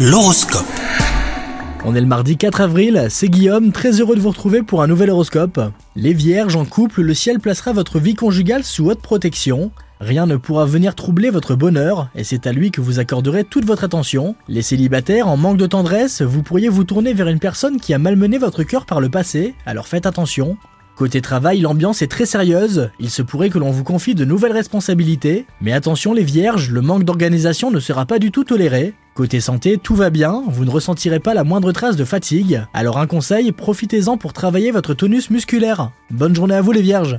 L'horoscope. On est le mardi 4 avril, c'est Guillaume, très heureux de vous retrouver pour un nouvel horoscope. Les vierges en couple, le ciel placera votre vie conjugale sous haute protection. Rien ne pourra venir troubler votre bonheur, et c'est à lui que vous accorderez toute votre attention. Les célibataires, en manque de tendresse, vous pourriez vous tourner vers une personne qui a malmené votre cœur par le passé, alors faites attention. Côté travail, l'ambiance est très sérieuse, il se pourrait que l'on vous confie de nouvelles responsabilités, mais attention les vierges, le manque d'organisation ne sera pas du tout toléré. Côté santé, tout va bien, vous ne ressentirez pas la moindre trace de fatigue, alors un conseil, profitez-en pour travailler votre tonus musculaire. Bonne journée à vous les vierges